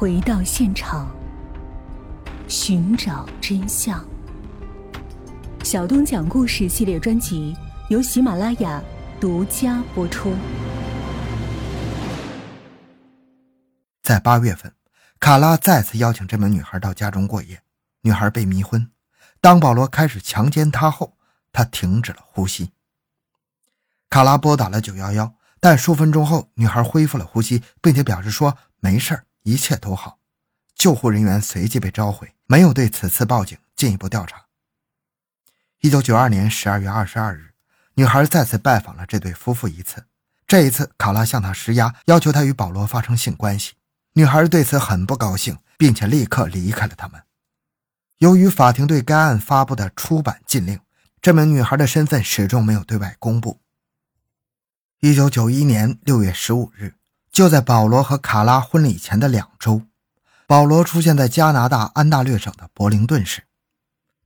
回到现场，寻找真相。小东讲故事系列专辑由喜马拉雅独家播出。在八月份，卡拉再次邀请这名女孩到家中过夜。女孩被迷昏，当保罗开始强奸她后，她停止了呼吸。卡拉拨打了九幺幺，但数分钟后，女孩恢复了呼吸，并且表示说没事一切都好。救护人员随即被召回，没有对此次报警进一步调查。一九九二年十二月二十二日，女孩再次拜访了这对夫妇一次，这一次卡拉向她施压，要求她与保罗发生性关系。女孩对此很不高兴，并且立刻离开了他们。由于法庭对该案发布的出版禁令，这名女孩的身份始终没有对外公布。一九九一年六月十五日，就在保罗和卡拉婚礼前的两周，保罗出现在加拿大安大略省的柏灵顿市，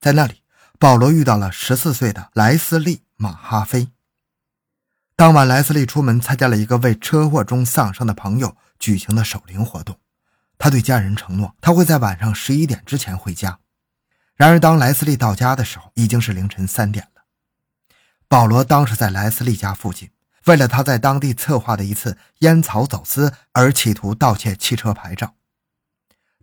在那里，保罗遇到了十四岁的莱斯利·马哈菲。当晚，莱斯利出门参加了一个为车祸中丧生的朋友举行的守灵活动，他对家人承诺，他会在晚上十一点之前回家。然而，当莱斯利到家的时候，已经是凌晨三点了。保罗当时在莱斯利家附近。为了他在当地策划的一次烟草走私而企图盗窃汽车牌照，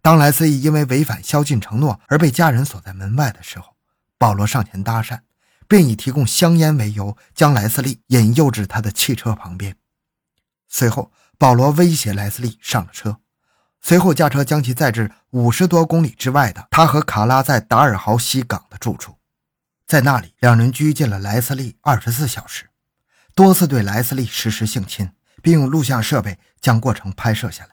当莱斯利因为违反宵禁承诺而被家人锁在门外的时候，保罗上前搭讪，并以提供香烟为由将莱斯利引诱至他的汽车旁边。随后，保罗威胁莱斯利上了车，随后驾车将其载至五十多公里之外的他和卡拉在达尔豪西港的住处，在那里，两人拘禁了莱斯利二十四小时。多次对莱斯利实施性侵，并用录像设备将过程拍摄下来。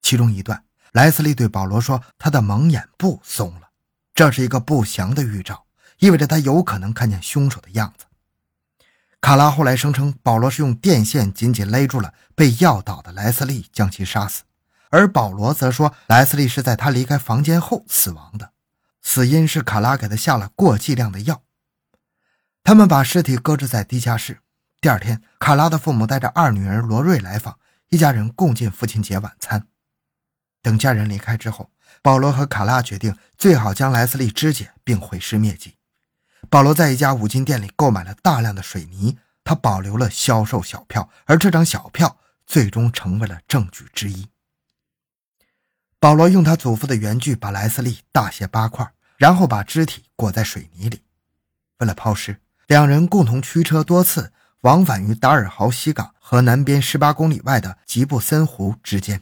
其中一段，莱斯利对保罗说：“他的蒙眼布松了，这是一个不祥的预兆，意味着他有可能看见凶手的样子。”卡拉后来声称，保罗是用电线紧紧勒住了被药倒的莱斯利，将其杀死，而保罗则说，莱斯利是在他离开房间后死亡的，死因是卡拉给他下了过剂量的药。他们把尸体搁置在地下室。第二天，卡拉的父母带着二女儿罗瑞来访，一家人共进父亲节晚餐。等家人离开之后，保罗和卡拉决定最好将莱斯利肢解并毁尸灭迹。保罗在一家五金店里购买了大量的水泥，他保留了销售小票，而这张小票最终成为了证据之一。保罗用他祖父的原句把莱斯利大卸八块，然后把肢体裹在水泥里，为了抛尸。两人共同驱车多次往返于达尔豪西港和南边十八公里外的吉布森湖之间。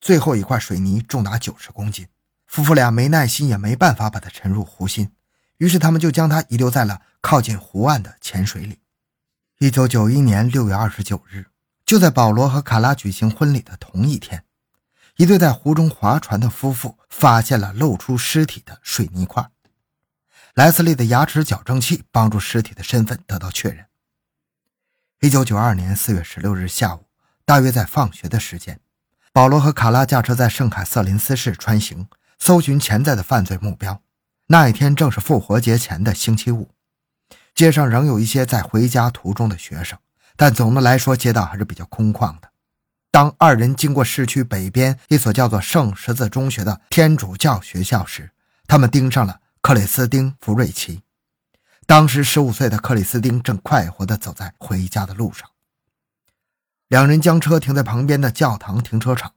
最后一块水泥重达九十公斤，夫妇俩没耐心也没办法把它沉入湖心，于是他们就将它遗留在了靠近湖岸的浅水里。一九九一年六月二十九日，就在保罗和卡拉举行婚礼的同一天，一对在湖中划船的夫妇发现了露出尸体的水泥块。莱斯利的牙齿矫正器帮助尸体的身份得到确认。一九九二年四月十六日下午，大约在放学的时间，保罗和卡拉驾车在圣凯瑟琳斯市穿行，搜寻潜在的犯罪目标。那一天正是复活节前的星期五，街上仍有一些在回家途中的学生，但总的来说，街道还是比较空旷的。当二人经过市区北边一所叫做圣十字中学的天主教学校时，他们盯上了。克里斯汀·弗瑞奇，当时十五岁的克里斯汀正快活地走在回家的路上。两人将车停在旁边的教堂停车场。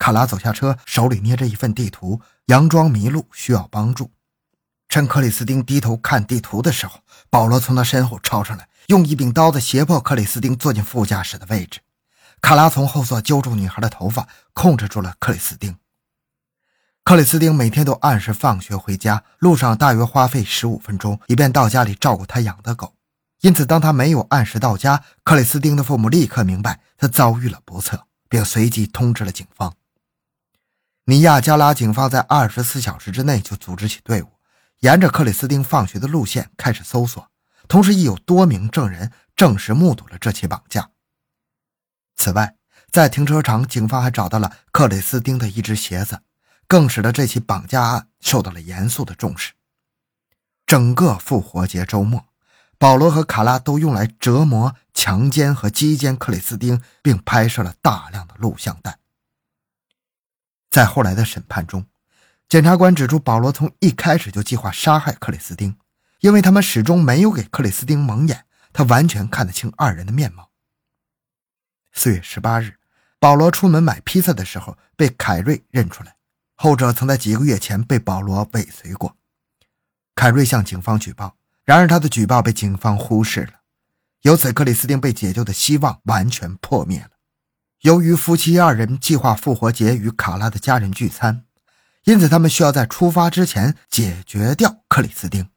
卡拉走下车，手里捏着一份地图，佯装迷路，需要帮助。趁克里斯汀低头看地图的时候，保罗从他身后抄上来，用一柄刀子胁迫克里斯汀坐进副驾驶的位置。卡拉从后座揪住女孩的头发，控制住了克里斯汀。克里斯汀每天都按时放学回家，路上大约花费十五分钟，以便到家里照顾他养的狗。因此，当他没有按时到家，克里斯汀的父母立刻明白他遭遇了不测，并随即通知了警方。尼亚加拉警方在二十四小时之内就组织起队伍，沿着克里斯汀放学的路线开始搜索，同时亦有多名证人证实目睹了这起绑架。此外，在停车场，警方还找到了克里斯汀的一只鞋子。更使得这起绑架案受到了严肃的重视。整个复活节周末，保罗和卡拉都用来折磨、强奸和击奸克里斯汀，并拍摄了大量的录像带。在后来的审判中，检察官指出，保罗从一开始就计划杀害克里斯汀，因为他们始终没有给克里斯汀蒙眼，他完全看得清二人的面貌。四月十八日，保罗出门买披萨的时候被凯瑞认出来，后者曾在几个月前被保罗尾随过。凯瑞向警方举报，然而他的举报被警方忽视了，由此克里斯汀被解救的希望完全破灭了。由于夫妻二人计划复活节与卡拉的家人聚餐，因此他们需要在出发之前解决掉克里斯汀。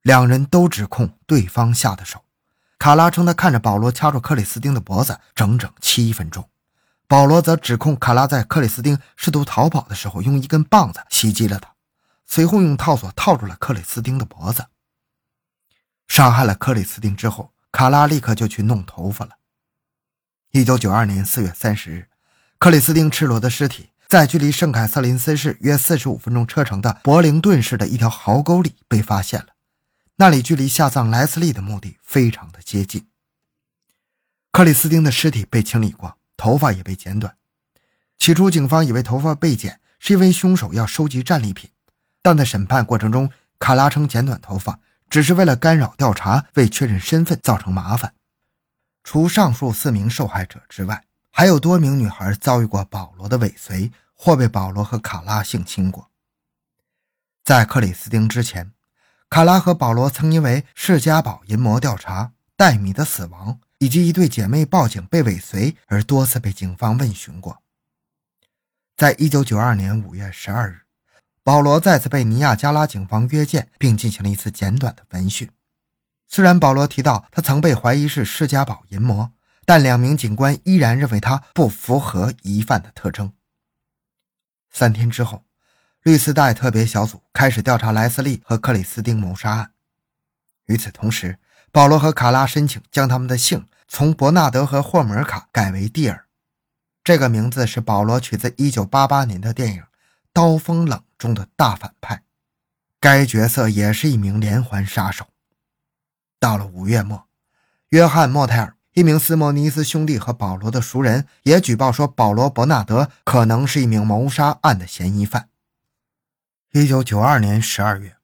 两人都指控对方下的手。卡拉称他看着保罗掐住克里斯汀的脖子整整七分钟，保罗则指控卡拉在克里斯汀试图逃跑的时候用一根棒子袭击了他。随后用套索套住了克里斯汀的脖子。杀害了克里斯汀之后，卡拉立刻就去弄头发了。一九九二年四月三十日，克里斯汀赤裸的尸体在距离圣凯瑟琳斯市约四十五分钟车程的柏灵顿市的一条壕沟里被发现了，那里距离下葬莱斯利的墓地非常的接近。克里斯汀的尸体被清理过，头发也被剪短。起初，警方以为头发被剪是因为凶手要收集战利品。但在审判过程中，卡拉称剪短头发只是为了干扰调查，为确认身份造成麻烦。除上述四名受害者之外，还有多名女孩遭遇过保罗的尾随，或被保罗和卡拉性侵过。在克里斯汀之前，卡拉和保罗曾因为释迦堡淫魔调查、戴米的死亡以及一对姐妹报警被尾随而多次被警方问询过。在一九九二年五月十二日。保罗再次被尼亚加拉警方约见，并进行了一次简短的闻讯。虽然保罗提到他曾被怀疑是释迦堡淫魔，但两名警官依然认为他不符合疑犯的特征。三天之后，律斯代特别小组开始调查莱斯利和克里斯汀谋杀案。与此同时，保罗和卡拉申请将他们的姓从伯纳德和霍姆尔卡改为蒂尔，这个名字是保罗取自1988年的电影《刀锋冷》。中的大反派，该角色也是一名连环杀手。到了五月末，约翰·莫泰尔，一名斯莫尼斯兄弟和保罗的熟人，也举报说保罗·伯纳德可能是一名谋杀案的嫌疑犯。一九九二年十二月，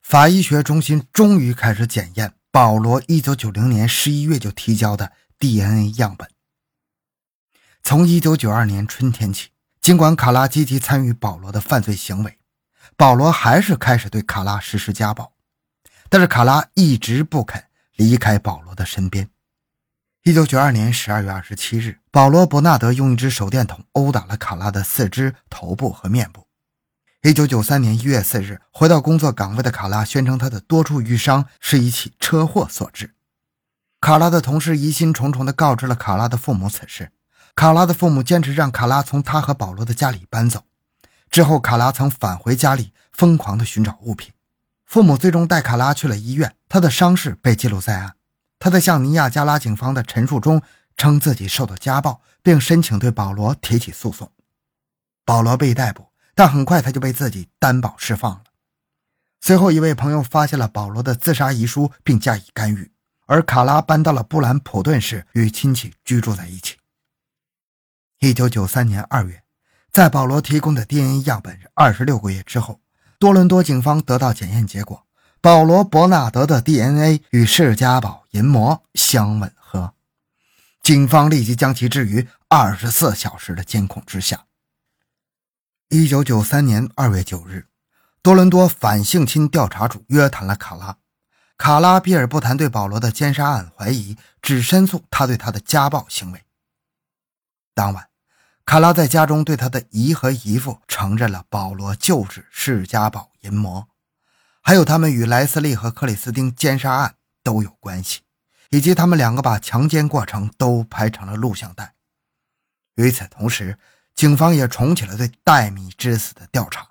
法医学中心终于开始检验保罗一九九零年十一月就提交的 DNA 样本。从一九九二年春天起。尽管卡拉积极参与保罗的犯罪行为，保罗还是开始对卡拉实施家暴，但是卡拉一直不肯离开保罗的身边。一九九二年十二月二十七日，保罗·伯纳德用一支手电筒殴打了卡拉的四肢、头部和面部。一九九三年一月四日，回到工作岗位的卡拉宣称，他的多处淤伤是一起车祸所致。卡拉的同事疑心重重地告知了卡拉的父母此事。卡拉的父母坚持让卡拉从他和保罗的家里搬走。之后，卡拉曾返回家里，疯狂地寻找物品。父母最终带卡拉去了医院，他的伤势被记录在案。他在向尼亚加拉警方的陈述中称自己受到家暴，并申请对保罗提起诉讼。保罗被逮捕，但很快他就被自己担保释放了。随后，一位朋友发现了保罗的自杀遗书，并加以干预，而卡拉搬到了布兰普顿市，与亲戚居住在一起。一九九三年二月，在保罗提供的 DNA 样本二十六个月之后，多伦多警方得到检验结果，保罗·伯纳德的 DNA 与释迦宝淫魔相吻合。警方立即将其置于二十四小时的监控之下。一九九三年二月九日，多伦多反性侵调查组约谈了卡拉。卡拉避而不谈对保罗的奸杀案怀疑，只申诉他对他的家暴行为。当晚。卡拉在家中对他的姨和姨父承认了保罗就是释迦宝淫魔，还有他们与莱斯利和克里斯汀奸杀案都有关系，以及他们两个把强奸过程都拍成了录像带。与此同时，警方也重启了对戴米之死的调查。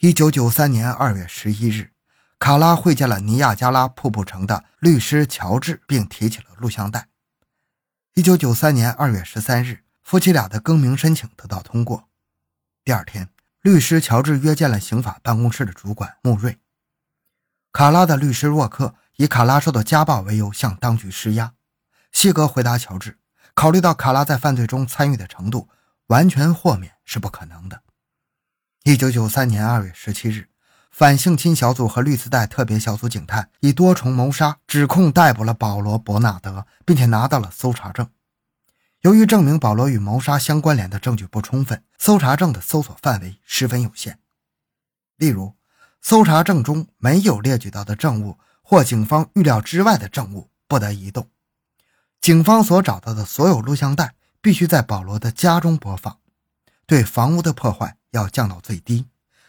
一九九三年二月十一日，卡拉会见了尼亚加拉瀑布城的律师乔治，并提起了录像带。一九九三年二月十三日。夫妻俩的更名申请得到通过。第二天，律师乔治约见了刑法办公室的主管穆瑞。卡拉的律师沃克以卡拉受到家暴为由向当局施压。西格回答乔治，考虑到卡拉在犯罪中参与的程度，完全豁免是不可能的。一九九三年二月十七日，反性侵小组和绿丝带特别小组警探以多重谋杀指控逮捕了保罗·伯纳德，并且拿到了搜查证。由于证明保罗与谋杀相关联的证据不充分，搜查证的搜索范围十分有限。例如，搜查证中没有列举到的证物或警方预料之外的证物不得移动。警方所找到的所有录像带必须在保罗的家中播放。对房屋的破坏要降到最低，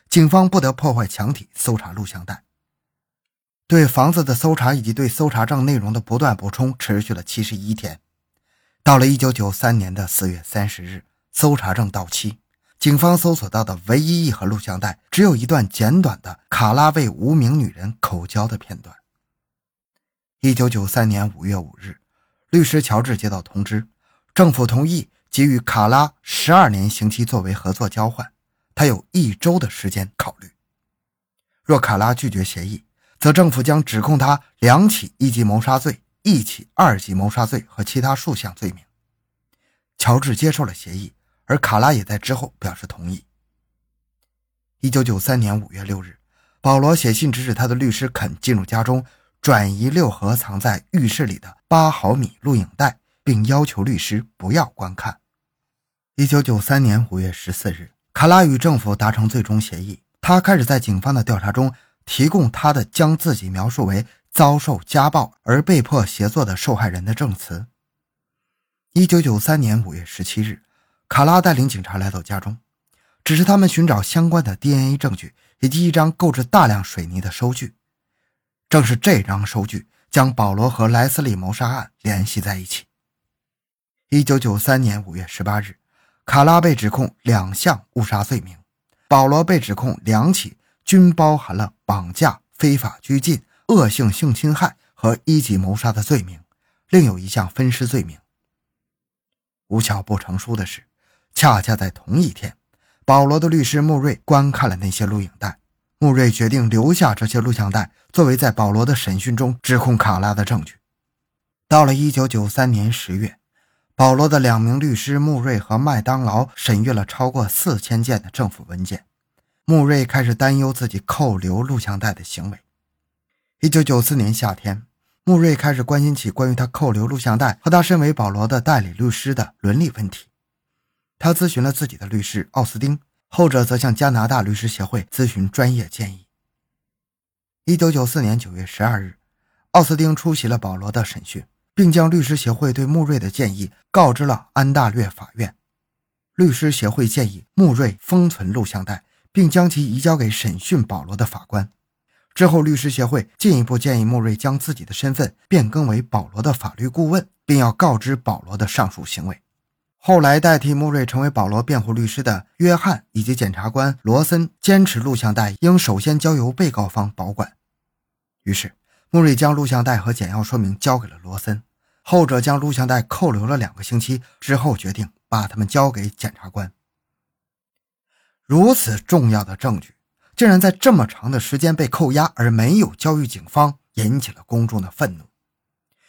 警方不得破坏墙体搜查录像带。对房子的搜查以及对搜查证内容的不断补充持续了七十一天。到了一九九三年的四月三十日，搜查证到期，警方搜索到的唯一一盒录像带只有一段简短的卡拉为无名女人口交的片段。一九九三年五月五日，律师乔治接到通知，政府同意。给予卡拉十二年刑期作为合作交换，他有一周的时间考虑。若卡拉拒绝协议，则政府将指控他两起一级谋杀罪、一起二级谋杀罪和其他数项罪名。乔治接受了协议，而卡拉也在之后表示同意。一九九三年五月六日，保罗写信指使他的律师肯进入家中，转移六盒藏在浴室里的八毫米录影带，并要求律师不要观看。一九九三年五月十四日，卡拉与政府达成最终协议。他开始在警方的调查中提供他的将自己描述为遭受家暴而被迫协作的受害人的证词。一九九三年五月十七日，卡拉带领警察来到家中，指示他们寻找相关的 DNA 证据以及一张购置大量水泥的收据。正是这张收据将保罗和莱斯利谋杀案联系在一起。一九九三年五月十八日。卡拉被指控两项误杀罪名，保罗被指控两起，均包含了绑架、非法拘禁、恶性性侵害和一级谋杀的罪名，另有一项分尸罪名。无巧不成书的是，恰恰在同一天，保罗的律师穆瑞观看了那些录影带，穆瑞决定留下这些录像带作为在保罗的审讯中指控卡拉的证据。到了1993年10月。保罗的两名律师穆瑞和麦当劳审阅了超过四千件的政府文件。穆瑞开始担忧自己扣留录像带的行为。一九九四年夏天，穆瑞开始关心起关于他扣留录像带和他身为保罗的代理律师的伦理问题。他咨询了自己的律师奥斯丁，后者则向加拿大律师协会咨询专业建议。一九九四年九月十二日，奥斯丁出席了保罗的审讯。并将律师协会对穆瑞的建议告知了安大略法院。律师协会建议穆瑞封存录像带，并将其移交给审讯保罗的法官。之后，律师协会进一步建议穆瑞将自己的身份变更为保罗的法律顾问，并要告知保罗的上述行为。后来，代替穆瑞成为保罗辩护律师的约翰以及检察官罗森坚持录像带应首先交由被告方保管。于是。穆瑞将录像带和简要说明交给了罗森，后者将录像带扣留了两个星期之后，决定把他们交给检察官。如此重要的证据，竟然在这么长的时间被扣押而没有交予警方，引起了公众的愤怒。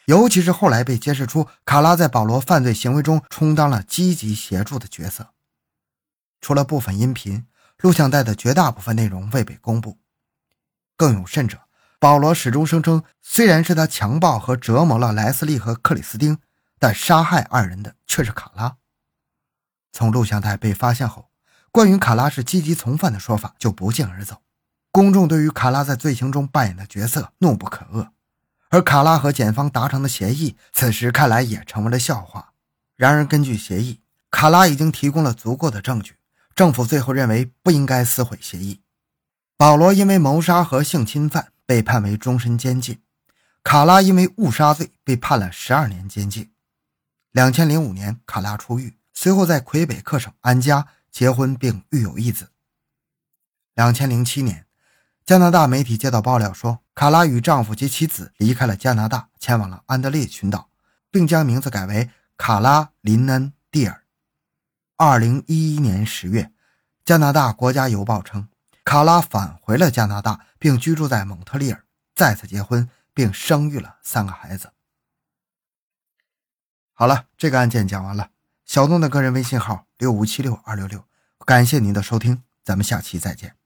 尤其是后来被揭示出卡拉在保罗犯罪行为中充当了积极协助的角色。除了部分音频，录像带的绝大部分内容未被公布。更有甚者。保罗始终声称，虽然是他强暴和折磨了莱斯利和克里斯汀，但杀害二人的却是卡拉。从录像带被发现后，关于卡拉是积极从犯的说法就不胫而走。公众对于卡拉在罪行中扮演的角色怒不可遏，而卡拉和检方达成的协议，此时看来也成为了笑话。然而，根据协议，卡拉已经提供了足够的证据，政府最后认为不应该撕毁协议。保罗因为谋杀和性侵犯。被判为终身监禁，卡拉因为误杀罪被判了十二年监禁。两千零五年，卡拉出狱，随后在魁北克省安家结婚并育有一子。两千零七年，加拿大媒体接到爆料说，卡拉与丈夫及妻子离开了加拿大，前往了安德烈群岛，并将名字改为卡拉林恩·蒂尔。二零一一年十月，加拿大国家邮报称。卡拉返回了加拿大，并居住在蒙特利尔，再次结婚，并生育了三个孩子。好了，这个案件讲完了。小东的个人微信号：六五七六二六六。感谢您的收听，咱们下期再见。